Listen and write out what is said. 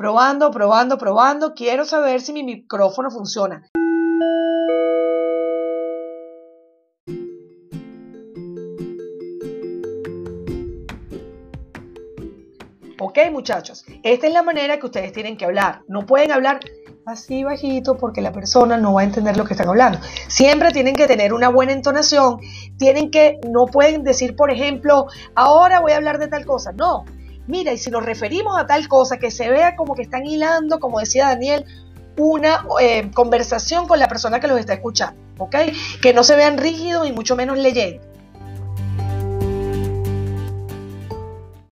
Probando, probando, probando. Quiero saber si mi micrófono funciona. Ok, muchachos, esta es la manera que ustedes tienen que hablar. No pueden hablar así bajito porque la persona no va a entender lo que están hablando. Siempre tienen que tener una buena entonación. Tienen que, no pueden decir, por ejemplo, ahora voy a hablar de tal cosa. No, mira, y si nos referimos a tal cosa, que se vea como que están hilando, como decía Daniel, una eh, conversación con la persona que los está escuchando, ¿ok? Que no se vean rígidos y mucho menos leyendo.